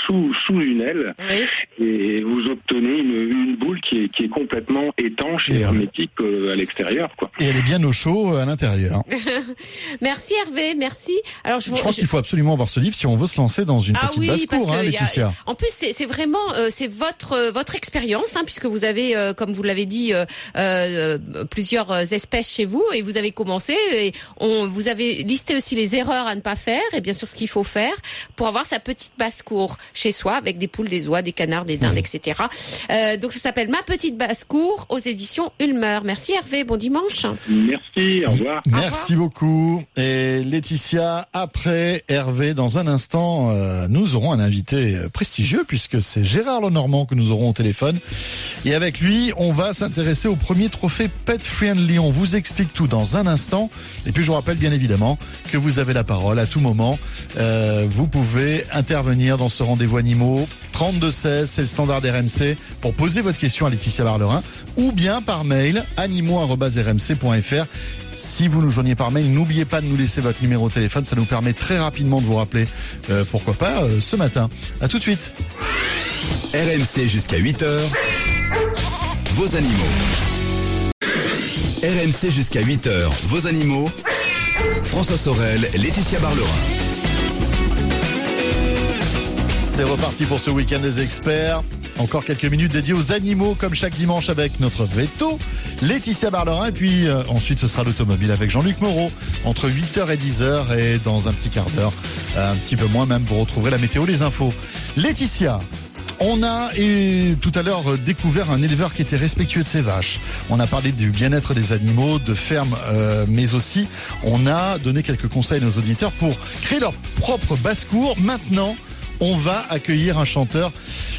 sous sous une aile Oui. et vous obtenez une, une boule qui est qui est complètement étanche et, Et voilà. hermétique euh, à l'extérieur, quoi. Et elle est bien au chaud euh, à l'intérieur. Merci Hervé, merci. Alors je, Je crois qu'il faut absolument voir ce livre si on veut se lancer dans une Ah petite oui, basse-cour, hein, a- Laetitia. en plus c'est c'est vraiment euh, c'est votre euh, votre expérience hein, puisque vous avez euh, comme vous l'avez dit euh, euh, plusieurs euh, chez vous et vous avez commencé et on vous avez listé aussi les erreurs à ne pas faire et bien sûr ce qu'il faut faire pour avoir sa petite basse cour chez soi avec des poules, des oies, des canards, des dindes, etc. Euh, donc ça s'appelle Ma petite basse cour aux éditions Ulmer. Merci Hervé, bon dimanche. Merci, au revoir. Merci beaucoup. Et Laetitia, après Hervé, dans un instant, euh, nous aurons un invité prestigieux puisque c'est Gérard Lenormand que nous aurons au téléphone. Et avec lui, on va s'intéresser au premier trophée Pet Friendly. On vous explique tout dans un instant. Et puis je vous rappelle bien évidemment que vous avez la parole à tout moment. Euh, vous pouvez intervenir dans ce rendez-vous animaux 3216, c'est le standard RMC pour poser votre question à Laetitia Barlerin ou bien par mail animaux@rmc.fr. Si vous nous joignez par mail, n'oubliez pas de nous laisser votre numéro de téléphone, ça nous permet très rapidement de vous rappeler, euh, pourquoi pas, euh, ce matin. À tout de suite. RMC jusqu'à 8h. Vos animaux. RMC jusqu'à 8h. Vos animaux. François Sorel, Laetitia Barlerin. C'est reparti pour ce week-end des experts. Encore quelques minutes dédiées aux animaux, comme chaque dimanche avec notre veto, Laetitia Barlerin. Et puis euh, ensuite, ce sera l'automobile avec Jean-Luc Moreau, entre 8h et 10h. Et dans un petit quart d'heure, euh, un petit peu moins même, vous retrouverez la météo, les infos. Laetitia, on a et, tout à l'heure découvert un éleveur qui était respectueux de ses vaches. On a parlé du bien-être des animaux, de ferme, euh, mais aussi on a donné quelques conseils à nos auditeurs pour créer leur propre basse-cour. Maintenant, on va accueillir un chanteur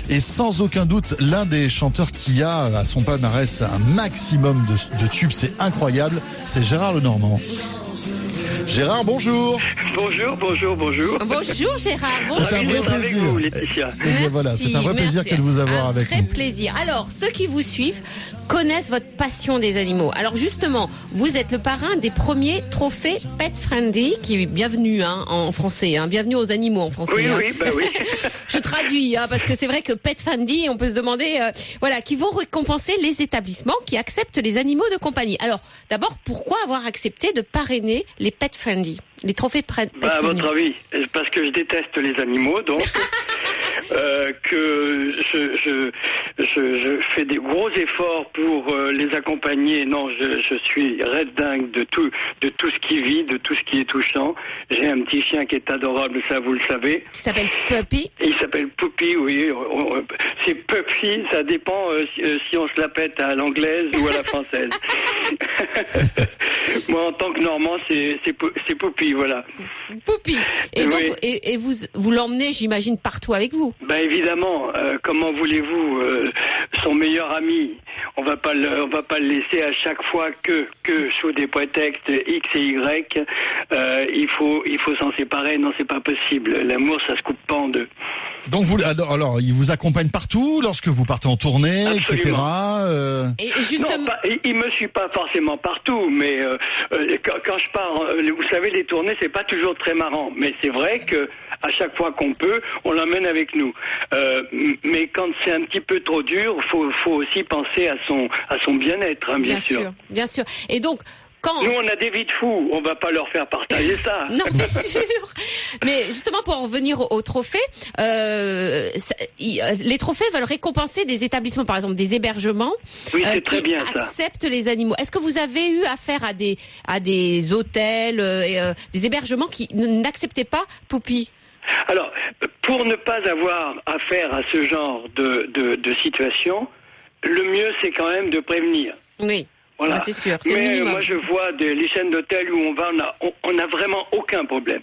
et sans aucun doute l'un des chanteurs qui a à son palmarès un maximum de tubes, c'est incroyable, c'est Gérard Lenormand. Gérard, bonjour. Bonjour, bonjour, bonjour. Bonjour Gérard. C'est un bonjour. vrai avec plaisir. vous, Laetitia. Et bien voilà, c'est un vrai Merci, plaisir que de vous avoir un avec vrai nous. plaisir. Alors, ceux qui vous suivent connaissent votre passion des animaux. Alors justement, vous êtes le parrain des premiers trophées Pet Friendly, qui est bienvenue hein, en français, hein, bienvenue aux animaux en français. Oui, hein. oui, bah oui. Je traduis, hein, parce que c'est vrai que Pet Friendly, on peut se demander, euh, voilà, qui vont récompenser les établissements qui acceptent les animaux de compagnie. Alors, d'abord, pourquoi avoir accepté de parrainer les Pet Friendly, les trophées Pet Bah, à votre avis, parce que je déteste les animaux, donc euh, que je, je, je, je fais des gros efforts pour euh, les accompagner. Non, je, je suis red dingue de tout, de tout ce qui vit, de tout ce qui est touchant. J'ai un petit chien qui est adorable, ça vous le savez. qui s'appelle Puppy. Il s'appelle Poupie, oui. C'est Puppy, ça dépend euh, si, si on se la pète à l'anglaise ou à la française. Moi, en tant que Normand, c'est Poupie, voilà. Poupie. Et Oui. donc, et, et vous, vous l'emmenez, j'imagine, partout avec vous. Ben évidemment, euh, comment voulez-vous, euh, son meilleur ami, on va pas le, on va pas le laisser à chaque fois que que sous des prétextes X et Y, euh, il faut il faut s'en séparer. Non, c'est pas possible. L'amour, ça se coupe pas en deux. Donc vous, alors, alors, il vous accompagne partout lorsque vous partez en tournée, etc. Euh, Et, et Non, justement, pas- il, il me suit pas forcément partout, mais euh, euh, quand, quand je pars, euh, vous savez, les tournées, c'est pas toujours très marrant, mais c'est vrai que à chaque fois qu'on peut, on l'emmène avec nous. Euh, mais quand c'est un petit peu trop dur, faut, faut aussi penser à son, à son bien-être, hein, bien, bien sûr. bien sûr. Et donc, quand Nous, on a des vies de fous. On va pas leur faire partager ça. Non, c'est sûr. Mais justement, pour en revenir au, au trophée, euh, ça- euh, les trophées veulent récompenser des établissements, par exemple des hébergements, Oui, euh, très qui ça. acceptent les animaux. Est-ce que vous avez eu affaire à des à des hôtels, et, des hébergements qui n'acceptaient pas Poupie Alors, pour ne pas avoir affaire à ce genre de, de, de situation, le mieux, c'est quand même de prévenir. Oui. Voilà. Ah, c'est sûr, Mais minimum. moi, je vois des, les chaînes d'hôtels où on va, on a, on, on a vraiment aucun problème.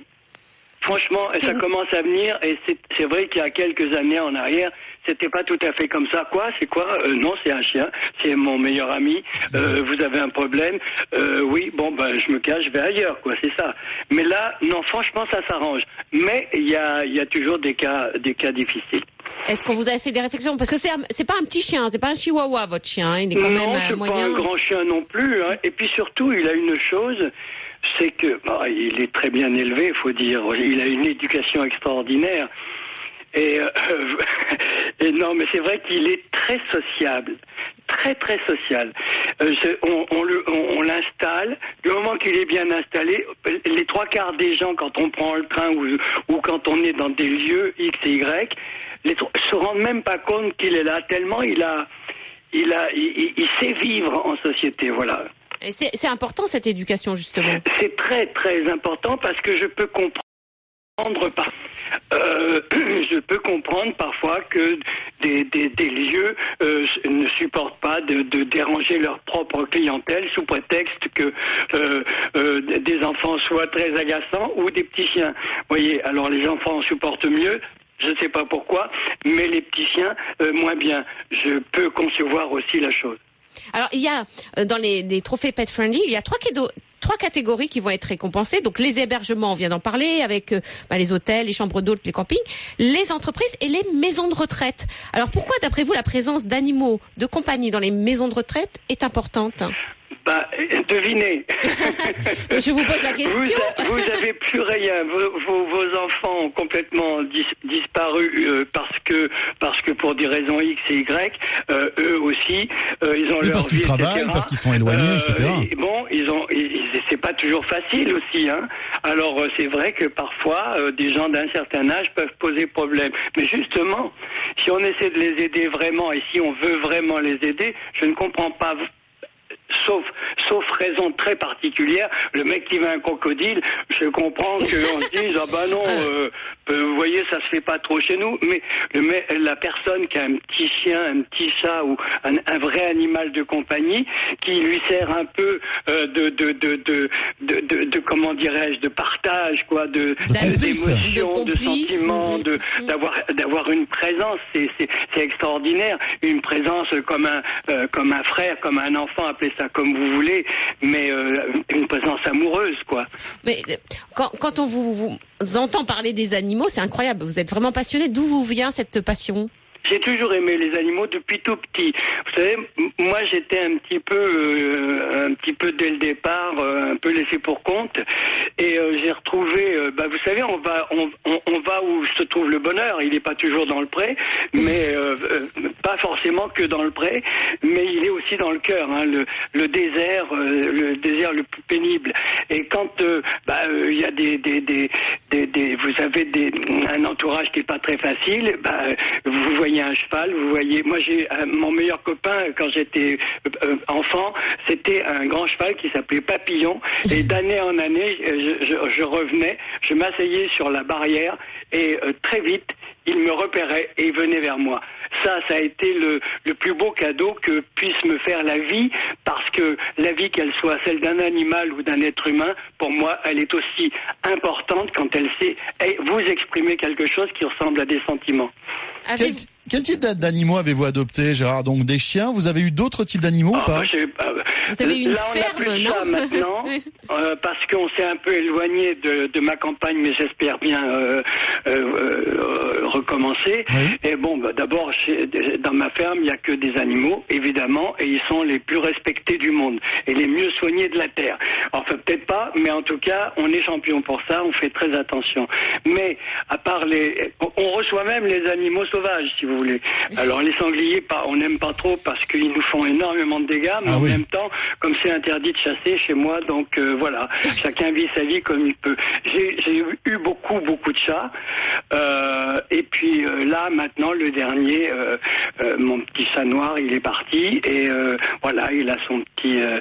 Franchement, ça commence à venir et c'est vrai qu'il y a quelques années en arrière, c'était pas tout à fait comme ça. Quoi? C'est quoi? Euh, Non, c'est un chien. C'est mon meilleur ami. Euh, vous avez un problème? Euh, Oui, bon, ben, je me cache, je vais ailleurs. Quoi, c'est ça. Mais là, non, franchement, ça s'arrange. Mais il y a, il y a toujours des cas, des cas difficiles. Est-ce qu'on vous avez fait des réflexions? Parce que c'est pas un petit chien, c'est pas un chihuahua votre chien, hein, il est quand non, même c'est pas un grand chien non plus. hein. Et puis surtout, il a une chose, c'est que bah, il est très bien élevé, il faut dire. Il a une éducation extraordinaire. Et, euh, et non, mais c'est vrai qu'il est très sociable, très très social. Euh, on on le- on- on l'installe. Du moment qu'il est bien installé, les trois quarts des gens, quand on prend le train ou, ou quand on est dans des lieux X et Y, les, se rendent même pas compte qu'il est là. Tellement il a, il a, il sait vivre en société. Voilà. C'est important cette éducation justement. C'est très très important parce que je peux comprendre euh, je peux comprendre parfois que des, des, lieux euh, ne supportent pas de, déranger leur propre clientèle sous prétexte que euh, des enfants soient très agaçants ou des petits chiens. Voyez, alors les enfants supportent mieux. Je ne sais pas pourquoi, mais les petits chiens moins bien. Je peux concevoir aussi la chose. Alors il y a euh, dans les, trophées pet friendly, il y a. Trois catégories qui vont être récompensées. Donc les hébergements, on vient d'en parler, avec euh, bah, les hôtels, les chambres d'hôtes, les campings, les entreprises et les maisons de retraite. Alors pourquoi, d'après vous, la présence d'animaux de compagnie dans les maisons de retraite est importante? Bah, devinez. Je vous pose la question. Vous, a- vous avez plus rien. Vos, vos- vos enfants ont complètement dis- disparu euh, parce que parce que pour des raisons X et Y, euh, eux aussi, euh, ils ont Oui, leur parce qu'ils travaillent, etc. parce qu'ils sont éloignés, etc. et bon, ils ont, c'est pas toujours facile aussi, hein. Alors euh, c'est vrai que parfois euh, des gens d'un certain âge peuvent poser problème. Mais justement, si on essaie de les aider vraiment et si on veut vraiment les aider, je ne comprends pas sauf, sauf raison très particulière, le mec qui veut un crocodile, je comprends qu'on se dise, ah bah non, euh, euh, vous voyez, ça se fait pas trop chez nous, mais le mec- la personne qui a un petit chien, un petit chat ou un, un vrai animal de compagnie, qui lui sert un peu euh, de, de, de, de, de, de- de- comment dirais-je, de partage, quoi, de, complice. d'émotion, De sentiments, de, d'avoir, d'avoir une présence, c'est, c'est, c'est extraordinaire, une présence comme un, comme un frère, comme un enfant, appelez comme vous voulez, mais euh, une présence amoureuse, quoi. Mais euh, quand, quand on vous, vous entend parler des animaux, c'est incroyable. Vous êtes vraiment passionné. D'où vous vient cette passion? J'ai toujours aimé les animaux depuis tout petit. Vous savez, moi j'étais un petit peu, euh, un petit peu dès le départ, euh, un peu laissé pour compte, et euh, j'ai retrouvé. bah, vous savez, on va, on, on, va où se trouve le bonheur. Il n'est pas toujours dans le pré, mais pas forcément que dans le pré, mais il est aussi dans le cœur. hein, le, désert, le désert le plus pénible. Et quand bah, il y a des, des, des, des, vous avez un entourage qui est pas très facile, bah, vous voyez un cheval, vous voyez. Moi, j'ai euh, mon meilleur copain quand j'étais euh, euh, enfant, c'était un grand cheval qui s'appelait Papillon. Et d'année en année, je, je- je revenais, je m'asseyais sur la barrière et euh, très vite, il me repérait et il venait vers moi. Ça, ça a été le, le plus beau cadeau que puisse me faire la vie, parce que la vie, qu'elle soit celle d'un animal ou d'un être humain, pour moi, elle est aussi importante quand elle sait eh, vous exprimer quelque chose qui ressemble à des sentiments. Quel, quel type d'a- d'animaux avez-vous adopté, Gérard? Donc des chiens, vous avez eu d'autres types d'animaux ou Ah, pas? bah, bah, Vous avez une Là, on n'a ferme, plus de chat non maintenant, euh, parce qu'on s'est un peu éloigné de, de ma campagne, mais j'espère bien euh, euh, euh, recommencer. Oui. Et bon, bah, d'abord, dans ma ferme, il n'y a que des animaux, évidemment, et ils sont les plus respectés du monde et les mieux soignés de la terre. Enfin, peut-être pas, mais en tout cas, on est champion pour ça. On fait très attention. Mais à part les, on- on reçoit même les animaux sauvages, si vous voulez. Alors les sangliers, pas, on n'aime pas trop parce qu'ils nous font énormément de dégâts, mais Ah en oui. même temps, comme c'est interdit de chasser chez moi, donc euh, voilà, chacun vit sa vie comme il peut. J'ai j'ai eu beaucoup, beaucoup de chats, euh, et puis euh, là, maintenant, le dernier, euh, euh, mon petit chat noir, il est parti, et euh, voilà, il a son petit, euh,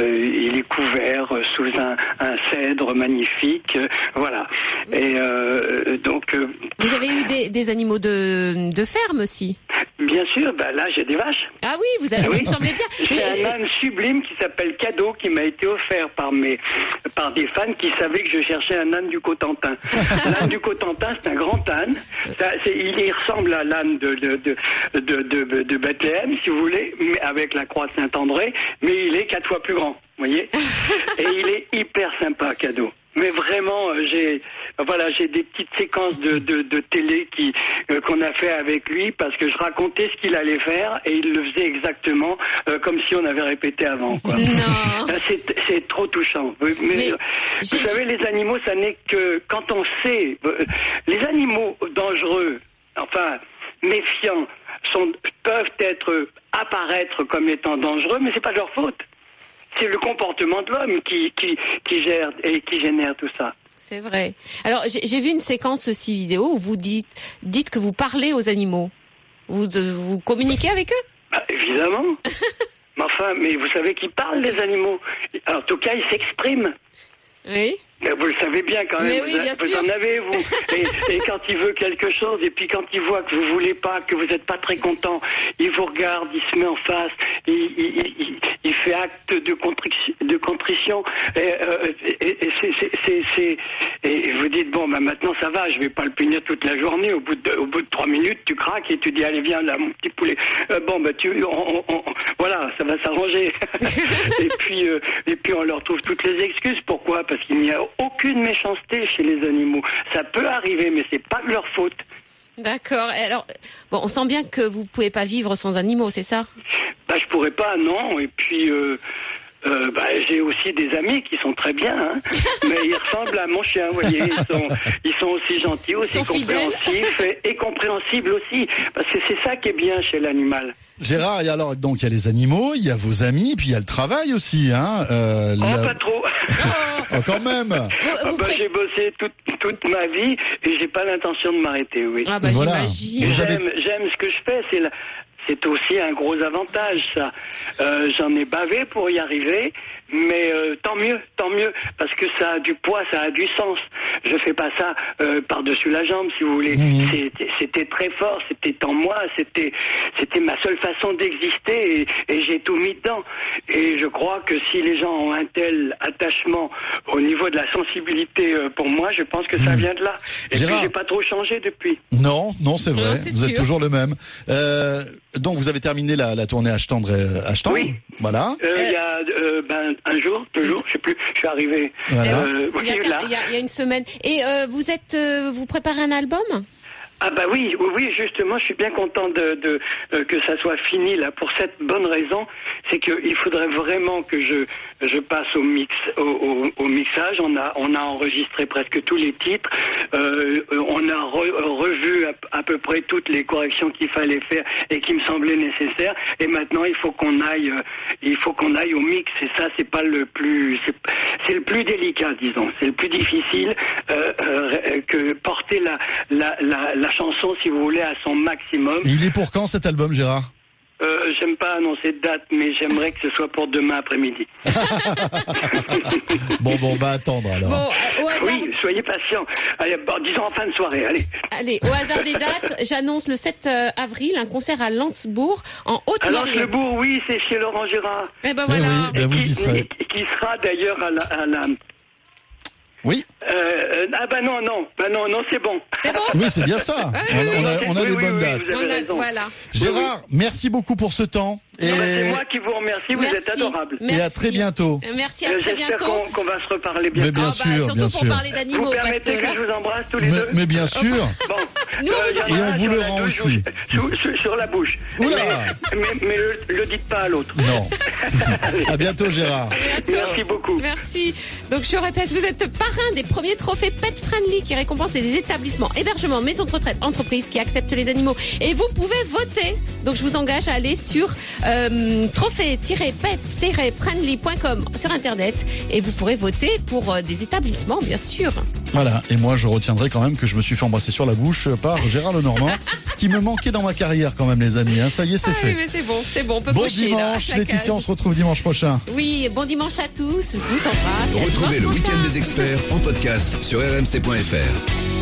euh, il est couvert euh, sous un, un cèdre magnifique, euh, voilà. Et euh, donc, euh, Vous avez eu des, des animaux de, de ferme aussi bien sûr, bah là, j'ai des vaches. Ah oui, vous avez, Ah oui. il me bien. J'ai Mais, un âne sublime qui s'appelle Cadeau, qui m'a été offert par mes, par des fans qui savaient que je cherchais un âne du Cotentin. l'âne du Cotentin, c'est un grand âne. Ça, il ressemble à l'âne de, de, de, de, de- de Bethléem, si vous voulez, mais avec la croix de Saint-André, mais il est quatre fois plus grand, vous voyez. Et il est hyper sympa, Cadeau. Mais vraiment, euh, j'ai voilà, j'ai des petites séquences de, de, de télé qui euh, qu'on a fait avec lui parce que je racontais ce qu'il allait faire et il le faisait exactement euh, comme si on avait répété avant. Quoi. Non. C'est, c'est trop touchant. Mais, vous savez, les animaux, ça n'est que quand on sait. Les animaux dangereux, enfin méfiants, sont, peuvent être apparaître comme étant dangereux, mais c'est pas de leur faute. C'est le comportement de l'homme qui, qui, qui gère et qui génère tout ça. C'est vrai. Alors, j'ai vu une séquence aussi vidéo où vous dites, dites que vous parlez aux animaux. Vous, euh, vous communiquez avec eux? Bah, évidemment. mais enfin, mais vous savez qu'ils parlent, les animaux? En tout cas, ils s'expriment. Oui. Vous le savez bien quand même. Mais oui, vous, bien vous sûr. en avez vous. Et, et quand il veut quelque chose, et puis quand il voit que vous voulez pas, que vous n'êtes pas très content, il vous regarde, il se met en face, il, il, il, il fait acte de contrition, de contrition. Et, vous dites bon, bah maintenant ça va, je vais pas le punir toute la journée. Au bout de, au bout de trois minutes, tu craques et tu dis allez viens là, mon petit poulet. Euh, bon, bah tu, on- on- on- voilà, ça va s'arranger. et puis, euh, et puis on leur trouve toutes les excuses. Pourquoi? Parce qu'il n'y a aucune méchanceté chez les animaux. Ça peut arriver, mais c'est pas de leur faute. D'accord. Alors, bon, on sent bien que vous pouvez pas vivre sans animaux, c'est ça? Bah, je pourrais pas, non. Et puis, euh, euh, bah, j'ai aussi des amis qui sont très bien, hein. mais ils ressemblent à mon chien, vous voyez. Ils sont, ils sont aussi gentils, aussi compréhensifs et, et compréhensibles aussi. Parce que c'est ça qui est bien chez l'animal. Gérard, et alors donc il y a les animaux, il y a vos amis, puis il y a le travail aussi, hein. Euh, Oh, la- pas trop. Oh, quand même. Ah bah, j'ai bossé toute, toute ma vie et j'ai pas l'intention de m'arrêter, oui. Ah bah Voilà. j'imagine. Avez- j'aime ce que je fais. C'est la- c'est aussi un gros avantage, ça. Euh, j'en ai bavé pour y arriver, mais euh, tant mieux, tant mieux, parce que ça a du poids, ça a du sens. Je fais pas ça euh, par-dessus la jambe, si vous voulez. C'était, très fort, c'était en moi, c'était, c'était ma seule façon d'exister, et, et j'ai tout mis dedans. Et je crois que si les gens ont un tel attachement au niveau de la sensibilité euh, pour moi, je pense que ça vient de là. Et Gérard. puis j'ai pas trop changé depuis. Non, non, c'est vrai. Non, vous êtes toujours le même. Euh, donc vous avez terminé la, la tournée H-Tendre. Oui. Voilà. Euh, Il y a euh, ben, un jour, deux jours, je sais plus, je suis arrivé. Voilà. Euh, Il y, a, là. il y a- il y a une semaine. Et euh, vous êtes, euh, vous préparez un album? Ah bah oui, oui, oui, justement, je suis bien content de, de euh, que ça soit fini là pour cette bonne raison, c'est qu'il faudrait vraiment que je je passe au mix au, au, au mixage. On a on a enregistré presque tous les titres, Euh, on a re- revu à, peu près toutes les corrections qu'il fallait faire et qui me semblaient nécessaires. Et maintenant, il faut qu'on aille euh, il faut qu'on aille au mix. Et ça, c'est pas le plus c'est le plus délicat, disons. C'est le plus difficile euh, euh, que porter la la, la chanson, si vous voulez, à son maximum. Il est pour quand cet album, Gérard? Euh, J'aime pas annoncer de date, mais j'aimerais que ce soit pour demain après-midi. Bon, bon, on va attendre alors. Bon, euh, au hasard, Oui, soyez patient. Allez, bon, disons en fin de soirée. Allez. allez, au hasard des dates, j'annonce le 7 euh, avril un concert à Landsbourg en Alors Haute-Loire. le bourg, oui, c'est chez Laurent Gérard. Eh ben Eh voilà. oui, ben vous y qui, serez. qui sera d'ailleurs à la, à la- Oui, euh, euh, ah bah non non bah non non c'est bon. C'est bon oui, c'est bien ça. On, on a, on a Oui, des oui, bonnes oui, dates. vous avez. Voilà. Gérard, merci beaucoup pour ce temps. Et, bah, c'est moi qui vous remercie. Vous êtes Merci. adorable. et à très bientôt. Euh, Merci, à très J'espère bientôt. qu'on va se reparler Mais bientôt. bien Ah bah, sûr, surtout bien pour sûr. parler Vous d'animaux, parce que permettez que, je vous embrasse tous les Mais, deux mais bien sûr. Bon, Nous, Et on vous le rend aussi. Sur, la bouche. Oula. Mais, mais, mais le, le dites pas à l'autre. Non. à bientôt Gérard. Merci beaucoup. Merci. Donc je répète, vous êtes parrain des premiers trophées Pet Friendly qui récompensent les établissements, hébergements, maisons de retraite, entreprises qui acceptent les animaux. Et vous pouvez voter. Donc je vous engage à aller sur euh, trophée-pet-friendly.com sur internet et vous pourrez voter pour euh, des établissements, bien sûr. Voilà, et moi je retiendrai quand même que je me suis fait embrasser sur la bouche par Gérard Lenormand, ce qui me manquait dans ma carrière quand même les amis, hein. ça y est c'est Ah oui, fait. mais c'est bon, c'est bon, on peut Bon cocher, dimanche. Laetitia, on se retrouve dimanche prochain. Oui, bon dimanche à tous. Je vous embrasse. Retrouvez le week-end des experts en podcast sur rmc.fr.